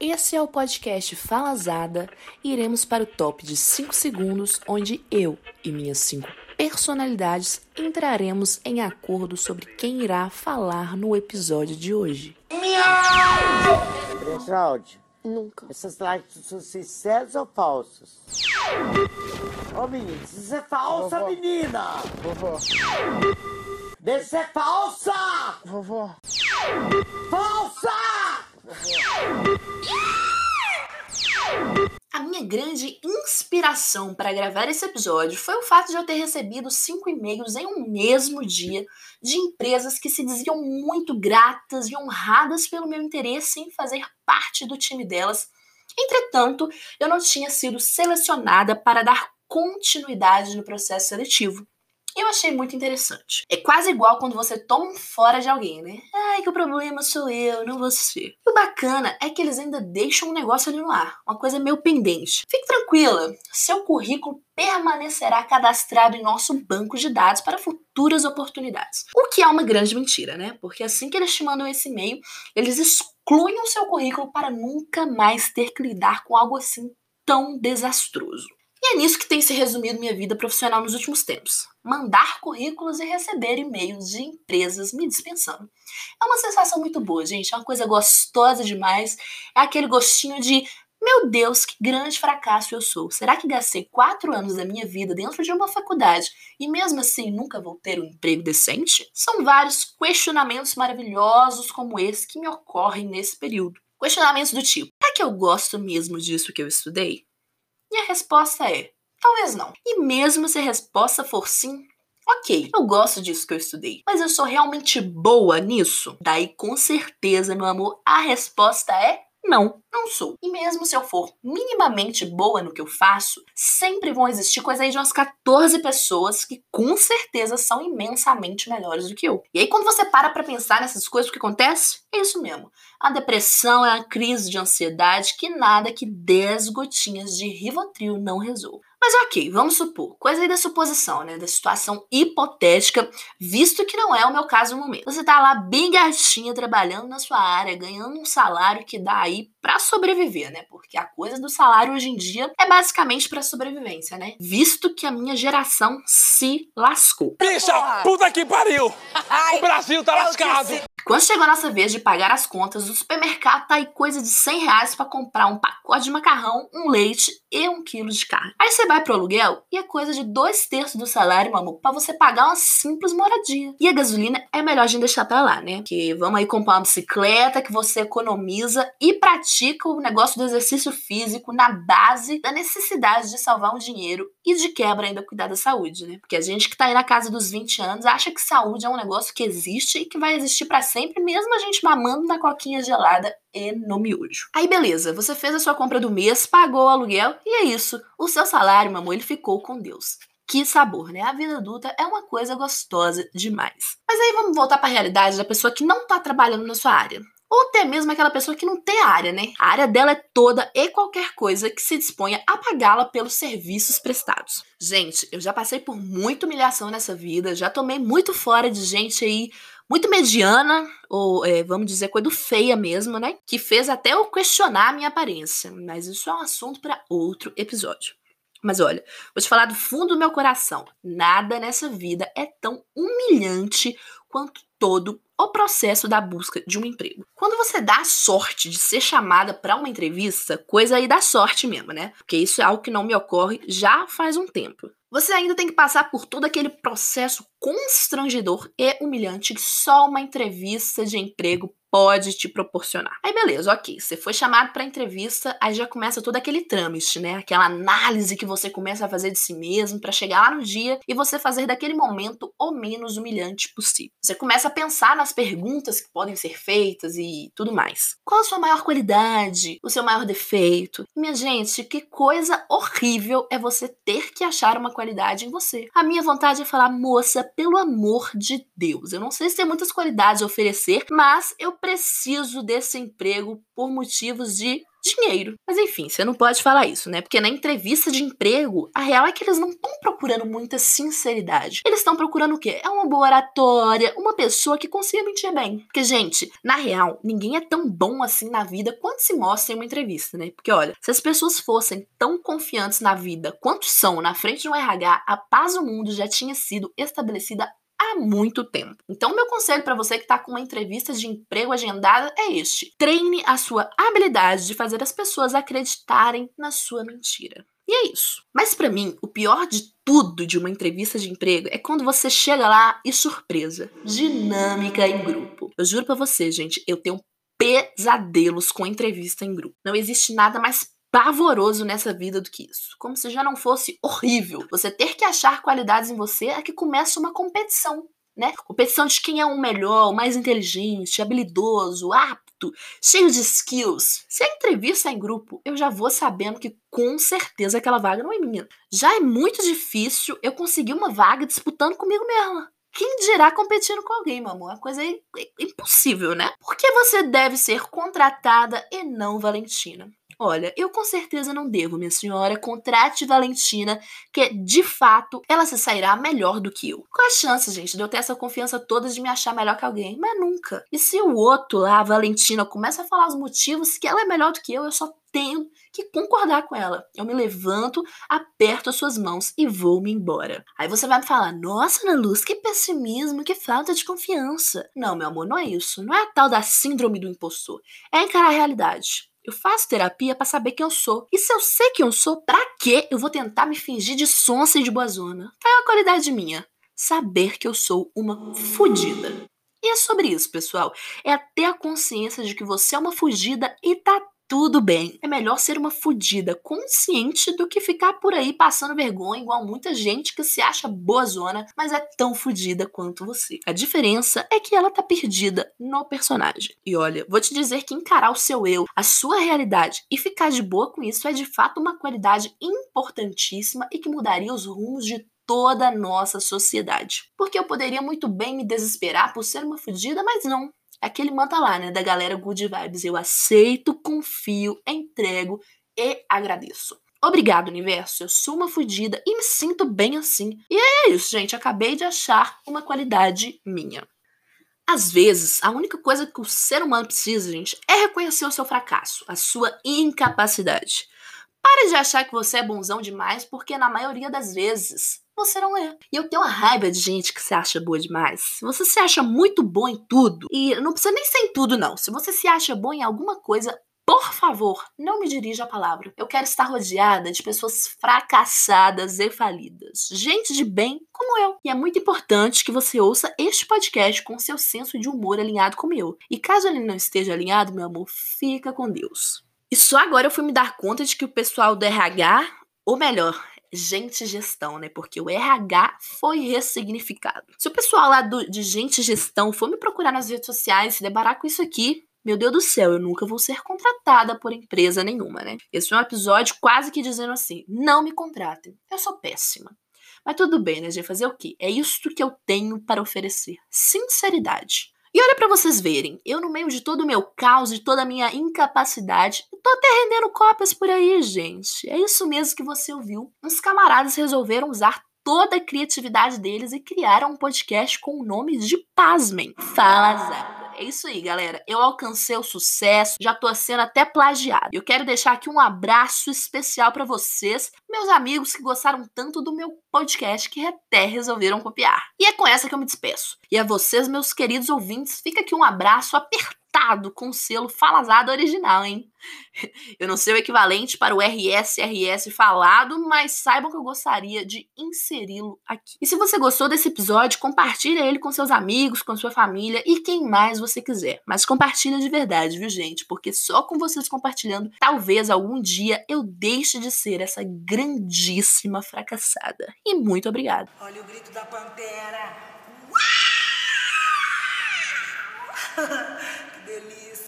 Esse é o podcast Falazada e iremos para o top de 5 segundos, onde eu e minhas 5 personalidades entraremos em acordo sobre quem irá falar no episódio de hoje. Geraldi, Nunca. essas lives são sinceras ou falsas? Ô menino, isso é falsa, Vovó. menina! Vovó, Deixa de ser falsa! vovó, Falsa! A minha grande inspiração para gravar esse episódio foi o fato de eu ter recebido cinco e-mails em um mesmo dia de empresas que se diziam muito gratas e honradas pelo meu interesse em fazer parte do time delas. Entretanto, eu não tinha sido selecionada para dar continuidade no processo seletivo. Eu achei muito interessante. É quase igual quando você toma um fora de alguém, né? Ai, que o problema sou eu, não você. E o bacana é que eles ainda deixam um negócio ali no ar, uma coisa meio pendente. Fique tranquila, seu currículo permanecerá cadastrado em nosso banco de dados para futuras oportunidades. O que é uma grande mentira, né? Porque assim que eles te mandam esse e-mail, eles excluem o seu currículo para nunca mais ter que lidar com algo assim tão desastroso. E é nisso que tem se resumido minha vida profissional nos últimos tempos. Mandar currículos e receber e-mails de empresas me dispensando. É uma sensação muito boa, gente. É uma coisa gostosa demais. É aquele gostinho de. Meu Deus, que grande fracasso eu sou. Será que gastei quatro anos da minha vida dentro de uma faculdade e mesmo assim nunca vou ter um emprego decente? São vários questionamentos maravilhosos como esse que me ocorrem nesse período. Questionamentos do tipo: será que eu gosto mesmo disso que eu estudei? E a resposta é: talvez não. E mesmo se a resposta for sim, ok, eu gosto disso que eu estudei, mas eu sou realmente boa nisso? Daí, com certeza, meu amor, a resposta é não, não sou. E mesmo se eu for minimamente boa no que eu faço, sempre vão existir coisa aí de umas 14 pessoas que com certeza são imensamente melhores do que eu. E aí quando você para pra pensar nessas coisas, o que acontece? É isso mesmo. A depressão é a crise de ansiedade que nada que 10 gotinhas de Rivotril não resolva. Mas ok, vamos supor, coisa aí da suposição, né? Da situação hipotética, visto que não é o meu caso no momento. Você tá lá bem gatinha trabalhando na sua área, ganhando um salário que dá aí pra sobreviver, né? Porque a coisa do salário hoje em dia é basicamente pra sobrevivência, né? Visto que a minha geração se lascou. bicha, puta que pariu! O Brasil tá lascado! Quando chegou a nossa vez de pagar as contas, o supermercado tá aí coisa de 100 reais pra comprar um pacote de macarrão, um leite e um quilo de carne. Aí você vai pro aluguel e é coisa de dois terços do salário, meu amor, pra você pagar uma simples moradia. E a gasolina é melhor a gente deixar pra lá, né? Que vamos aí comprar uma bicicleta que você economiza e pratica o negócio do exercício físico na base da necessidade de salvar um dinheiro e de quebra ainda cuidar da saúde, né? Porque a gente que tá aí na casa dos 20 anos acha que saúde é um negócio que existe e que vai existir pra sempre, mesmo a gente mamando na coquinha gelada e no miojo. Aí beleza, você fez a sua compra do mês, pagou o aluguel e é isso. O seu salário, amor, ele ficou com Deus. Que sabor, né? A vida adulta é uma coisa gostosa demais. Mas aí vamos voltar para a realidade da pessoa que não tá trabalhando na sua área. Ou até mesmo aquela pessoa que não tem área, né? A área dela é toda e qualquer coisa que se disponha a pagá-la pelos serviços prestados. Gente, eu já passei por muita humilhação nessa vida, já tomei muito fora de gente aí muito mediana, ou é, vamos dizer, coisa feia mesmo, né? Que fez até eu questionar a minha aparência. Mas isso é um assunto para outro episódio. Mas olha, vou te falar do fundo do meu coração. Nada nessa vida é tão humilhante quanto todo o processo da busca de um emprego. Quando você dá a sorte de ser chamada para uma entrevista, coisa aí da sorte mesmo, né? Porque isso é algo que não me ocorre já faz um tempo. Você ainda tem que passar por todo aquele processo constrangedor e humilhante que só uma entrevista de emprego pode te proporcionar. Aí beleza, ok, você foi chamado para entrevista, aí já começa todo aquele trâmite, né? Aquela análise que você começa a fazer de si mesmo para chegar lá no dia e você fazer daquele momento o menos humilhante possível. Você começa a pensar nas perguntas que podem ser feitas e tudo mais. Qual a sua maior qualidade? O seu maior defeito? Minha gente, que coisa horrível é você ter que achar uma qualidade em você. A minha vontade é falar, moça, pelo amor de Deus, eu não sei se tem muitas qualidades a oferecer, mas eu preciso desse emprego por motivos de dinheiro. Mas enfim, você não pode falar isso, né? Porque na entrevista de emprego, a real é que eles não estão procurando muita sinceridade. Eles estão procurando o quê? É uma boa oratória, uma pessoa que consiga mentir bem. Porque, gente, na real, ninguém é tão bom assim na vida quanto se mostra em uma entrevista, né? Porque, olha, se as pessoas fossem tão confiantes na vida quanto são na frente de um RH, a paz do mundo já tinha sido estabelecida há muito tempo. Então, meu conselho para você que está com uma entrevista de emprego agendada é este: treine a sua habilidade de fazer as pessoas acreditarem na sua mentira. E é isso. Mas para mim, o pior de tudo de uma entrevista de emprego é quando você chega lá e surpresa, dinâmica em grupo. Eu juro para você, gente, eu tenho pesadelos com entrevista em grupo. Não existe nada mais pavoroso nessa vida do que isso. Como se já não fosse horrível você ter que achar qualidades em você é que começa uma competição. Né? Competição de quem é o melhor, o mais inteligente, habilidoso, apto, cheio de skills. Se a entrevista é em grupo, eu já vou sabendo que com certeza aquela vaga não é minha. Já é muito difícil eu conseguir uma vaga disputando comigo mesma. Quem dirá competindo com alguém, meu amor? É uma coisa impossível, né? Porque você deve ser contratada e não Valentina. Olha, eu com certeza não devo, minha senhora. Contrate Valentina, que de fato ela se sairá melhor do que eu. Qual a chance, gente, de eu ter essa confiança toda de me achar melhor que alguém? Mas nunca. E se o outro lá, a Valentina, começa a falar os motivos que ela é melhor do que eu, eu só tenho que concordar com ela. Eu me levanto, aperto as suas mãos e vou-me embora. Aí você vai me falar: Nossa, Ana Luz, que pessimismo, que falta de confiança. Não, meu amor, não é isso. Não é a tal da síndrome do impostor. É encarar a realidade. Eu faço terapia para saber quem eu sou. E se eu sei quem eu sou, pra que eu vou tentar me fingir de sonsa e de boazona? Tá é uma qualidade minha. Saber que eu sou uma fudida. E é sobre isso, pessoal. É ter a consciência de que você é uma fugida e tá tudo bem. É melhor ser uma fudida consciente do que ficar por aí passando vergonha igual muita gente que se acha boa zona, mas é tão fudida quanto você. A diferença é que ela tá perdida no personagem. E olha, vou te dizer que encarar o seu eu, a sua realidade e ficar de boa com isso é de fato uma qualidade importantíssima e que mudaria os rumos de toda a nossa sociedade. Porque eu poderia muito bem me desesperar por ser uma fudida, mas não aquele manta lá, né, da galera Good Vibes. Eu aceito, confio, entrego e agradeço. Obrigado, universo. Eu sou uma fodida e me sinto bem assim. E é isso, gente. Acabei de achar uma qualidade minha. Às vezes, a única coisa que o ser humano precisa, gente, é reconhecer o seu fracasso, a sua incapacidade. Pare de achar que você é bonzão demais, porque na maioria das vezes você não é. E eu tenho uma raiva de gente que se acha boa demais. Você se acha muito bom em tudo, e não precisa nem ser em tudo, não. Se você se acha bom em alguma coisa, por favor, não me dirija a palavra. Eu quero estar rodeada de pessoas fracassadas e falidas. Gente de bem como eu. E é muito importante que você ouça este podcast com seu senso de humor alinhado com o meu. E caso ele não esteja alinhado, meu amor, fica com Deus. E só agora eu fui me dar conta de que o pessoal do RH, ou melhor, gente gestão, né? Porque o RH foi ressignificado. Se o pessoal lá do, de gente gestão for me procurar nas redes sociais, se deparar com isso aqui, meu Deus do céu, eu nunca vou ser contratada por empresa nenhuma, né? Esse é um episódio quase que dizendo assim: não me contratem, eu sou péssima. Mas tudo bem, né, gente? Fazer o quê? É isto que eu tenho para oferecer: sinceridade. E olha para vocês verem, eu no meio de todo o meu caos, de toda a minha incapacidade, tô até rendendo cópias por aí, gente. É isso mesmo que você ouviu. Uns camaradas resolveram usar toda a criatividade deles e criaram um podcast com o nome de Pasmem. Fala Zap. É isso aí, galera. Eu alcancei o sucesso, já tô sendo até plagiado. Eu quero deixar aqui um abraço especial para vocês, meus amigos que gostaram tanto do meu podcast que até resolveram copiar. E é com essa que eu me despeço. E a vocês, meus queridos ouvintes, fica aqui um abraço apertado com o selo falazado original, hein? Eu não sei o equivalente para o RSRS falado, mas saibam que eu gostaria de inseri-lo aqui. E se você gostou desse episódio, compartilha ele com seus amigos, com sua família e quem mais você quiser. Mas compartilha de verdade, viu, gente? Porque só com vocês compartilhando, talvez algum dia eu deixe de ser essa grandíssima fracassada. E muito obrigada. Olha o grito da pantera. delícia.